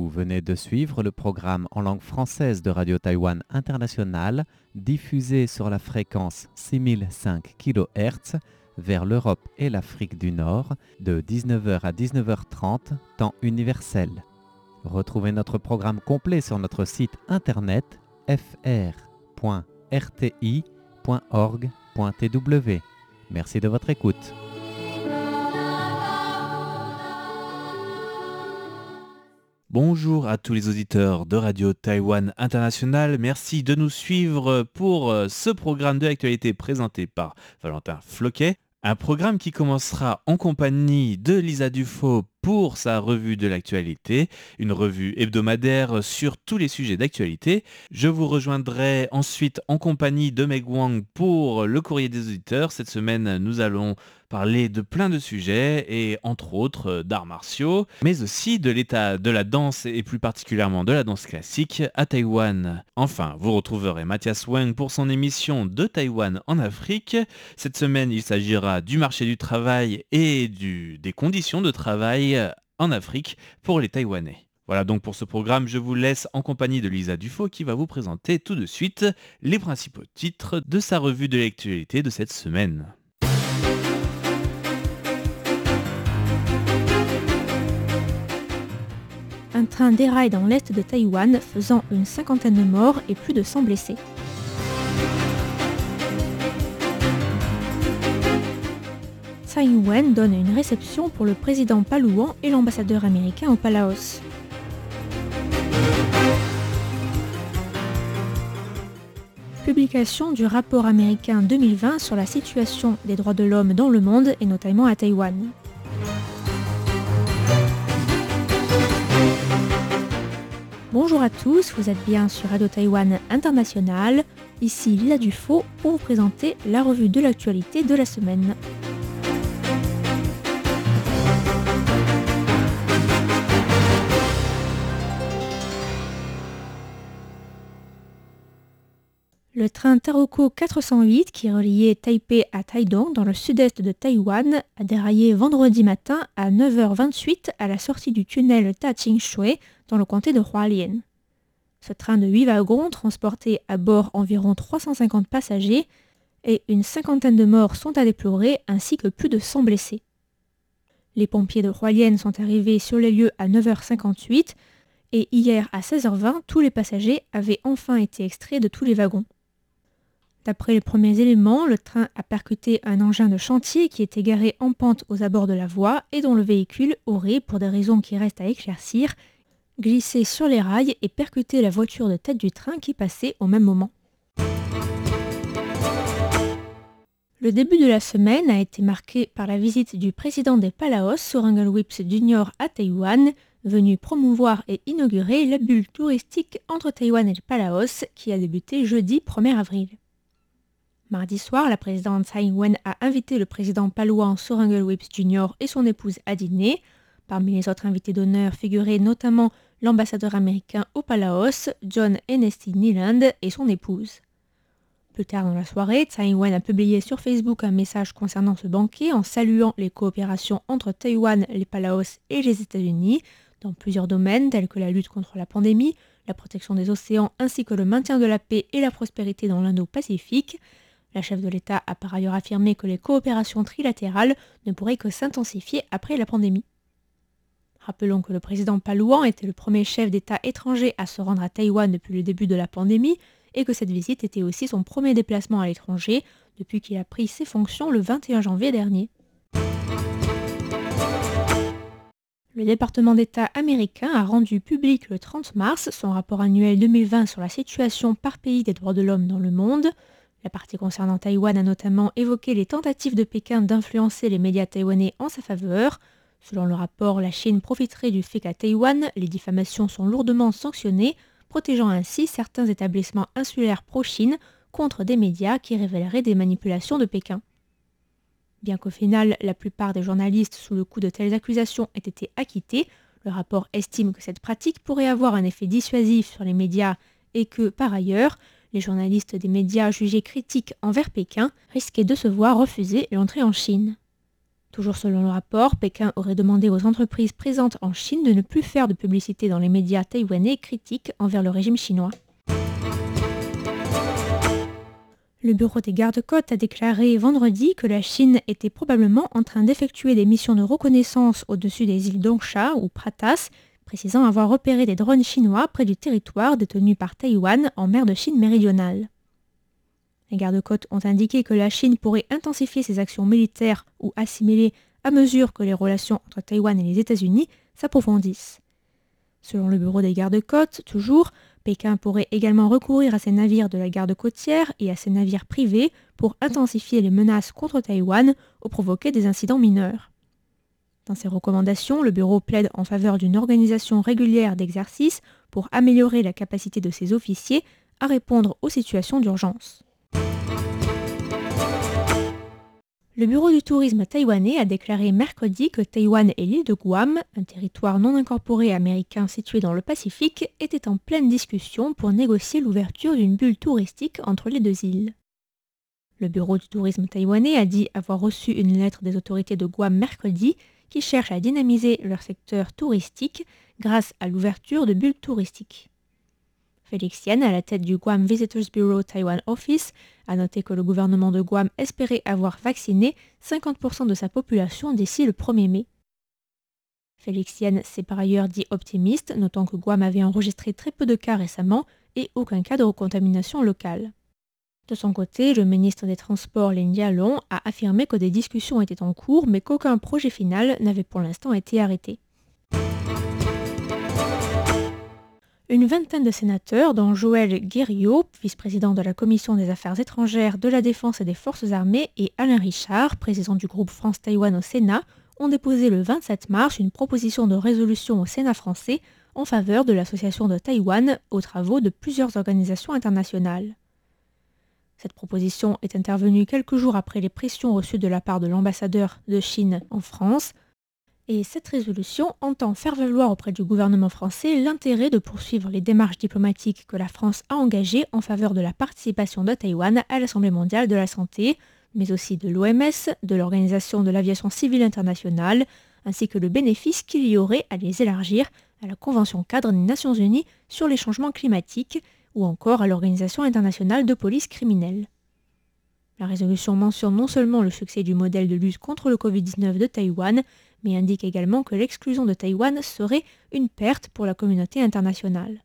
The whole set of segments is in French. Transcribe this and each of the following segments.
Vous venez de suivre le programme en langue française de Radio Taïwan International, diffusé sur la fréquence 6005 kHz vers l'Europe et l'Afrique du Nord de 19h à 19h30, temps universel. Retrouvez notre programme complet sur notre site internet fr.rti.org.tw. Merci de votre écoute. Bonjour à tous les auditeurs de Radio Taïwan International. Merci de nous suivre pour euh, ce programme de l'actualité présenté par Valentin Floquet. Un programme qui commencera en compagnie de Lisa Dufaux pour sa revue de l'actualité, une revue hebdomadaire sur tous les sujets d'actualité. Je vous rejoindrai ensuite en compagnie de Meg Wang pour le courrier des auditeurs. Cette semaine, nous allons parler de plein de sujets et entre autres d'arts martiaux, mais aussi de l'état de la danse et plus particulièrement de la danse classique à Taïwan. Enfin, vous retrouverez Mathias Wang pour son émission de Taïwan en Afrique. Cette semaine, il s'agira du marché du travail et des conditions de travail en Afrique pour les Taïwanais. Voilà donc pour ce programme, je vous laisse en compagnie de Lisa Dufaux qui va vous présenter tout de suite les principaux titres de sa revue de l'actualité de cette semaine. Un train déraille dans l'est de Taïwan, faisant une cinquantaine de morts et plus de 100 blessés. Tsai Ing-wen donne une réception pour le président Palouan et l'ambassadeur américain au Palaos. Publication du rapport américain 2020 sur la situation des droits de l'homme dans le monde et notamment à Taïwan. Bonjour à tous, vous êtes bien sur Radio Taïwan International. Ici Lila Dufaux pour vous présenter la revue de l'actualité de la semaine. Le train Taroko 408 qui reliait Taipei à Taidong dans le sud-est de Taïwan a déraillé vendredi matin à 9h28 à la sortie du tunnel Shui dans le comté de Hualien. Ce train de 8 wagons transportait à bord environ 350 passagers et une cinquantaine de morts sont à déplorer ainsi que plus de 100 blessés. Les pompiers de Hualien sont arrivés sur les lieux à 9h58 et hier à 16h20, tous les passagers avaient enfin été extraits de tous les wagons. D'après les premiers éléments, le train a percuté un engin de chantier qui était garé en pente aux abords de la voie et dont le véhicule aurait, pour des raisons qui restent à éclaircir, glissé sur les rails et percuté la voiture de tête du train qui passait au même moment. Le début de la semaine a été marqué par la visite du président des Palaos, Sorangal Whips Jr. à Taïwan, venu promouvoir et inaugurer la bulle touristique entre Taïwan et le Palaos qui a débuté jeudi 1er avril. Mardi soir, la présidente Tsai Ing-wen a invité le président palouan Sorangal Whips Jr. et son épouse à dîner. Parmi les autres invités d'honneur figuraient notamment l'ambassadeur américain au Palaos, John Ernestine Neeland, et son épouse. Plus tard dans la soirée, Tsai Ing-wen a publié sur Facebook un message concernant ce banquet en saluant les coopérations entre Taïwan, les Palaos et les États-Unis dans plusieurs domaines tels que la lutte contre la pandémie, la protection des océans ainsi que le maintien de la paix et la prospérité dans l'Indo-Pacifique. La chef de l'État a par ailleurs affirmé que les coopérations trilatérales ne pourraient que s'intensifier après la pandémie. Rappelons que le président Palouan était le premier chef d'État étranger à se rendre à Taïwan depuis le début de la pandémie et que cette visite était aussi son premier déplacement à l'étranger depuis qu'il a pris ses fonctions le 21 janvier dernier. Le département d'État américain a rendu public le 30 mars son rapport annuel 2020 sur la situation par pays des droits de l'homme dans le monde. La partie concernant Taïwan a notamment évoqué les tentatives de Pékin d'influencer les médias taïwanais en sa faveur. Selon le rapport, la Chine profiterait du fait qu'à Taïwan, les diffamations sont lourdement sanctionnées, protégeant ainsi certains établissements insulaires pro-Chine contre des médias qui révéleraient des manipulations de Pékin. Bien qu'au final, la plupart des journalistes sous le coup de telles accusations aient été acquittés, le rapport estime que cette pratique pourrait avoir un effet dissuasif sur les médias et que, par ailleurs, les journalistes des médias jugés critiques envers Pékin risquaient de se voir refuser l'entrée en Chine. Toujours selon le rapport, Pékin aurait demandé aux entreprises présentes en Chine de ne plus faire de publicité dans les médias taïwanais critiques envers le régime chinois. Le bureau des gardes-côtes a déclaré vendredi que la Chine était probablement en train d'effectuer des missions de reconnaissance au-dessus des îles Dongsha ou Pratas, précisant avoir repéré des drones chinois près du territoire détenu par Taïwan en mer de Chine méridionale. Les gardes-côtes ont indiqué que la Chine pourrait intensifier ses actions militaires ou assimilées à mesure que les relations entre Taïwan et les États-Unis s'approfondissent. Selon le bureau des gardes-côtes, toujours, Pékin pourrait également recourir à ses navires de la garde côtière et à ses navires privés pour intensifier les menaces contre Taïwan ou provoquer des incidents mineurs. Dans ses recommandations, le Bureau plaide en faveur d'une organisation régulière d'exercice pour améliorer la capacité de ses officiers à répondre aux situations d'urgence. Le Bureau du tourisme taïwanais a déclaré mercredi que Taïwan et l'île de Guam, un territoire non incorporé américain situé dans le Pacifique, étaient en pleine discussion pour négocier l'ouverture d'une bulle touristique entre les deux îles. Le Bureau du tourisme taïwanais a dit avoir reçu une lettre des autorités de Guam mercredi qui cherchent à dynamiser leur secteur touristique grâce à l'ouverture de bulles touristiques. Félix Yen, à la tête du Guam Visitors Bureau Taiwan Office, a noté que le gouvernement de Guam espérait avoir vacciné 50% de sa population d'ici le 1er mai. Félix Yen s'est par ailleurs dit optimiste, notant que Guam avait enregistré très peu de cas récemment et aucun cas de recontamination locale. De son côté, le ministre des Transports, Lin Yalong, a affirmé que des discussions étaient en cours, mais qu'aucun projet final n'avait pour l'instant été arrêté. Une vingtaine de sénateurs, dont Joël Guerriot, vice-président de la Commission des Affaires étrangères, de la Défense et des Forces armées, et Alain Richard, président du groupe France-Taïwan au Sénat, ont déposé le 27 mars une proposition de résolution au Sénat français en faveur de l'association de Taïwan aux travaux de plusieurs organisations internationales. Cette proposition est intervenue quelques jours après les pressions reçues de la part de l'ambassadeur de Chine en France, et cette résolution entend faire valoir auprès du gouvernement français l'intérêt de poursuivre les démarches diplomatiques que la France a engagées en faveur de la participation de Taïwan à l'Assemblée mondiale de la santé, mais aussi de l'OMS, de l'Organisation de l'aviation civile internationale, ainsi que le bénéfice qu'il y aurait à les élargir à la Convention cadre des Nations Unies sur les changements climatiques ou encore à l'Organisation internationale de police criminelle. La résolution mentionne non seulement le succès du modèle de lutte contre le Covid-19 de Taïwan, mais indique également que l'exclusion de Taïwan serait une perte pour la communauté internationale.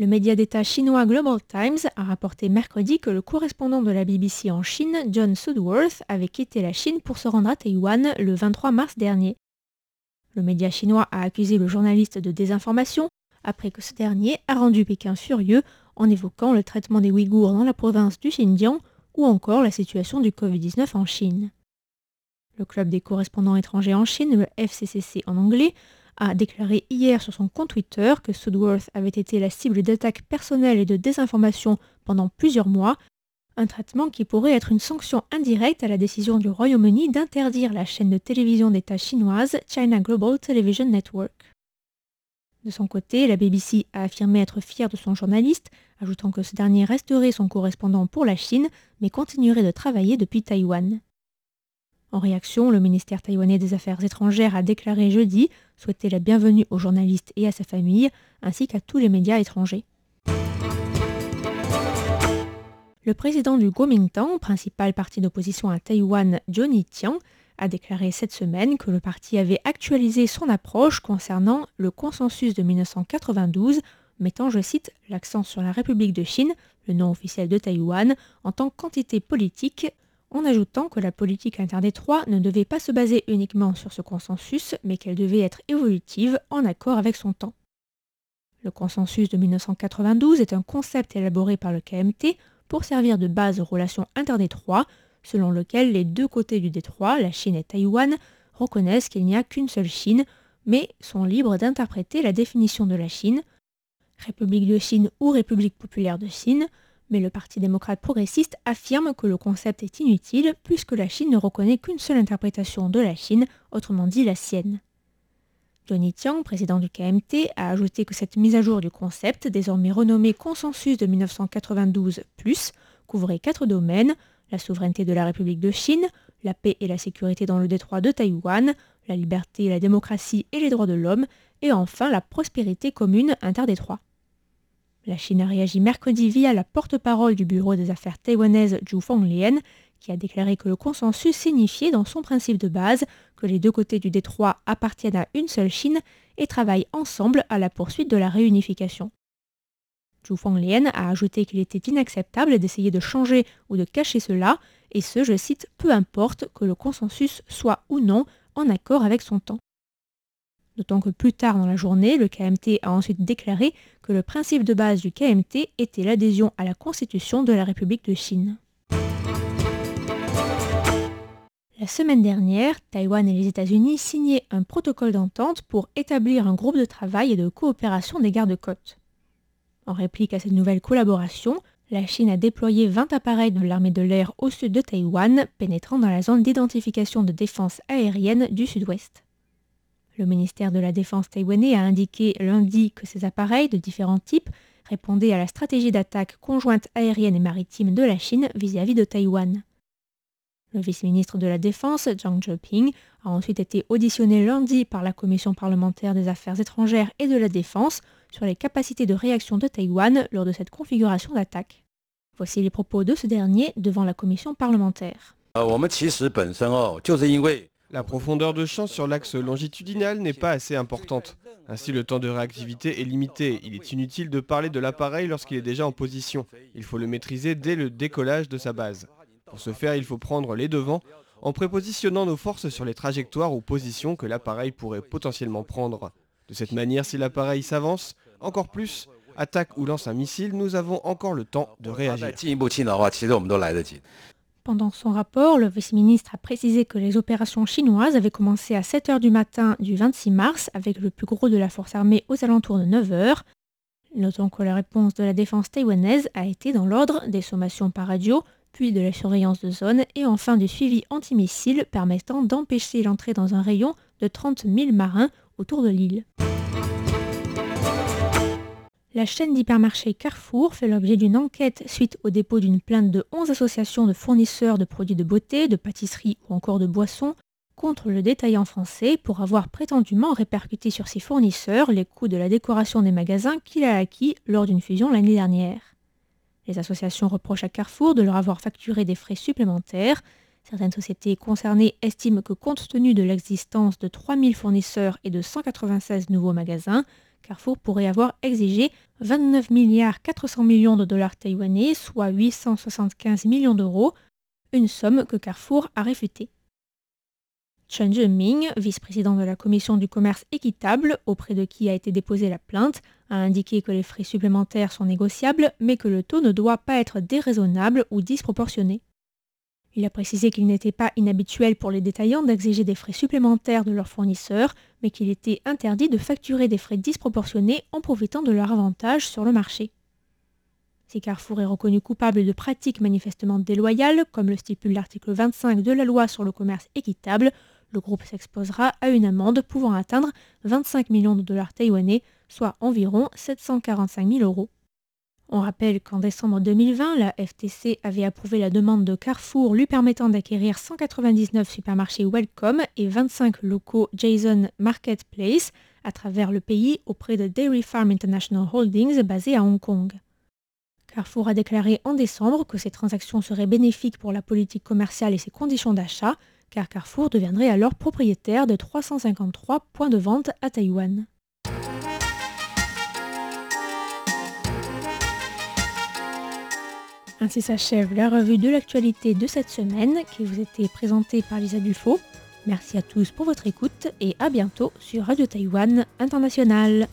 Le média d'État chinois Global Times a rapporté mercredi que le correspondant de la BBC en Chine, John Sudworth, avait quitté la Chine pour se rendre à Taïwan le 23 mars dernier. Le média chinois a accusé le journaliste de désinformation après que ce dernier a rendu Pékin furieux en évoquant le traitement des Ouïghours dans la province du Xinjiang ou encore la situation du Covid-19 en Chine. Le club des correspondants étrangers en Chine, le FCCC en anglais, a déclaré hier sur son compte Twitter que Sudworth avait été la cible d'attaques personnelles et de désinformation pendant plusieurs mois, un traitement qui pourrait être une sanction indirecte à la décision du Royaume-Uni d'interdire la chaîne de télévision d'État chinoise China Global Television Network. De son côté, la BBC a affirmé être fière de son journaliste, ajoutant que ce dernier resterait son correspondant pour la Chine, mais continuerait de travailler depuis Taïwan. En réaction, le ministère taïwanais des Affaires étrangères a déclaré jeudi souhaiter la bienvenue aux journalistes et à sa famille, ainsi qu'à tous les médias étrangers. Le président du Kuomintang, principal parti d'opposition à Taïwan, Johnny Tian, a déclaré cette semaine que le parti avait actualisé son approche concernant le consensus de 1992, mettant, je cite, l'accent sur la République de Chine, le nom officiel de Taïwan, en tant qu'entité politique en ajoutant que la politique interdétroit ne devait pas se baser uniquement sur ce consensus, mais qu'elle devait être évolutive en accord avec son temps. Le consensus de 1992 est un concept élaboré par le KMT pour servir de base aux relations interdétroits, selon lequel les deux côtés du détroit, la Chine et Taïwan, reconnaissent qu'il n'y a qu'une seule Chine, mais sont libres d'interpréter la définition de la Chine, République de Chine ou République populaire de Chine, mais le Parti démocrate progressiste affirme que le concept est inutile puisque la Chine ne reconnaît qu'une seule interprétation de la Chine, autrement dit la sienne. Johnny Tiang, président du KMT, a ajouté que cette mise à jour du concept, désormais renommé Consensus de 1992 couvrait quatre domaines la souveraineté de la République de Chine, la paix et la sécurité dans le détroit de Taïwan, la liberté, la démocratie et les droits de l'homme, et enfin la prospérité commune interdétroit. La Chine a réagi mercredi via la porte-parole du bureau des affaires taïwanaises Zhu Fonglien, qui a déclaré que le consensus signifiait dans son principe de base que les deux côtés du détroit appartiennent à une seule Chine et travaillent ensemble à la poursuite de la réunification. Zhu Fonglien a ajouté qu'il était inacceptable d'essayer de changer ou de cacher cela, et ce, je cite, peu importe que le consensus soit ou non en accord avec son temps. D'autant que plus tard dans la journée, le KMT a ensuite déclaré que le principe de base du KMT était l'adhésion à la Constitution de la République de Chine. La semaine dernière, Taïwan et les États-Unis signaient un protocole d'entente pour établir un groupe de travail et de coopération des gardes-côtes. En réplique à cette nouvelle collaboration, la Chine a déployé 20 appareils de l'armée de l'air au sud de Taïwan, pénétrant dans la zone d'identification de défense aérienne du sud-ouest. Le ministère de la Défense taïwanais a indiqué lundi que ces appareils de différents types répondaient à la stratégie d'attaque conjointe aérienne et maritime de la Chine vis-à-vis de Taïwan. Le vice-ministre de la Défense, Zhang Zheping, a ensuite été auditionné lundi par la Commission parlementaire des affaires étrangères et de la défense sur les capacités de réaction de Taïwan lors de cette configuration d'attaque. Voici les propos de ce dernier devant la commission parlementaire. La profondeur de champ sur l'axe longitudinal n'est pas assez importante. Ainsi, le temps de réactivité est limité. Il est inutile de parler de l'appareil lorsqu'il est déjà en position. Il faut le maîtriser dès le décollage de sa base. Pour ce faire, il faut prendre les devants en prépositionnant nos forces sur les trajectoires ou positions que l'appareil pourrait potentiellement prendre. De cette manière, si l'appareil s'avance, encore plus, attaque ou lance un missile, nous avons encore le temps de réagir. Pendant son rapport, le vice-ministre a précisé que les opérations chinoises avaient commencé à 7h du matin du 26 mars avec le plus gros de la force armée aux alentours de 9h. Notons que la réponse de la défense taïwanaise a été dans l'ordre des sommations par radio, puis de la surveillance de zone et enfin du suivi antimissile permettant d'empêcher l'entrée dans un rayon de 30 000 marins autour de l'île. La chaîne d'hypermarchés Carrefour fait l'objet d'une enquête suite au dépôt d'une plainte de 11 associations de fournisseurs de produits de beauté, de pâtisserie ou encore de boissons contre le détaillant français pour avoir prétendument répercuté sur ses fournisseurs les coûts de la décoration des magasins qu'il a acquis lors d'une fusion l'année dernière. Les associations reprochent à Carrefour de leur avoir facturé des frais supplémentaires. Certaines sociétés concernées estiment que compte tenu de l'existence de 3000 fournisseurs et de 196 nouveaux magasins, Carrefour pourrait avoir exigé 29 milliards 400 millions de dollars taïwanais, soit 875 millions d'euros, une somme que Carrefour a réfutée. Chen Zheming, vice-président de la commission du commerce équitable, auprès de qui a été déposée la plainte, a indiqué que les frais supplémentaires sont négociables, mais que le taux ne doit pas être déraisonnable ou disproportionné. Il a précisé qu'il n'était pas inhabituel pour les détaillants d'exiger des frais supplémentaires de leurs fournisseurs, mais qu'il était interdit de facturer des frais disproportionnés en profitant de leur avantage sur le marché. Si Carrefour est reconnu coupable de pratiques manifestement déloyales, comme le stipule l'article 25 de la loi sur le commerce équitable, le groupe s'exposera à une amende pouvant atteindre 25 millions de dollars taïwanais, soit environ 745 000 euros. On rappelle qu'en décembre 2020, la FTC avait approuvé la demande de Carrefour lui permettant d'acquérir 199 supermarchés Welcome et 25 locaux Jason Marketplace à travers le pays auprès de Dairy Farm International Holdings basé à Hong Kong. Carrefour a déclaré en décembre que ces transactions seraient bénéfiques pour la politique commerciale et ses conditions d'achat, car Carrefour deviendrait alors propriétaire de 353 points de vente à Taïwan. Ainsi s'achève la revue de l'actualité de cette semaine qui vous était présentée par Lisa Dufaux. Merci à tous pour votre écoute et à bientôt sur Radio Taïwan International.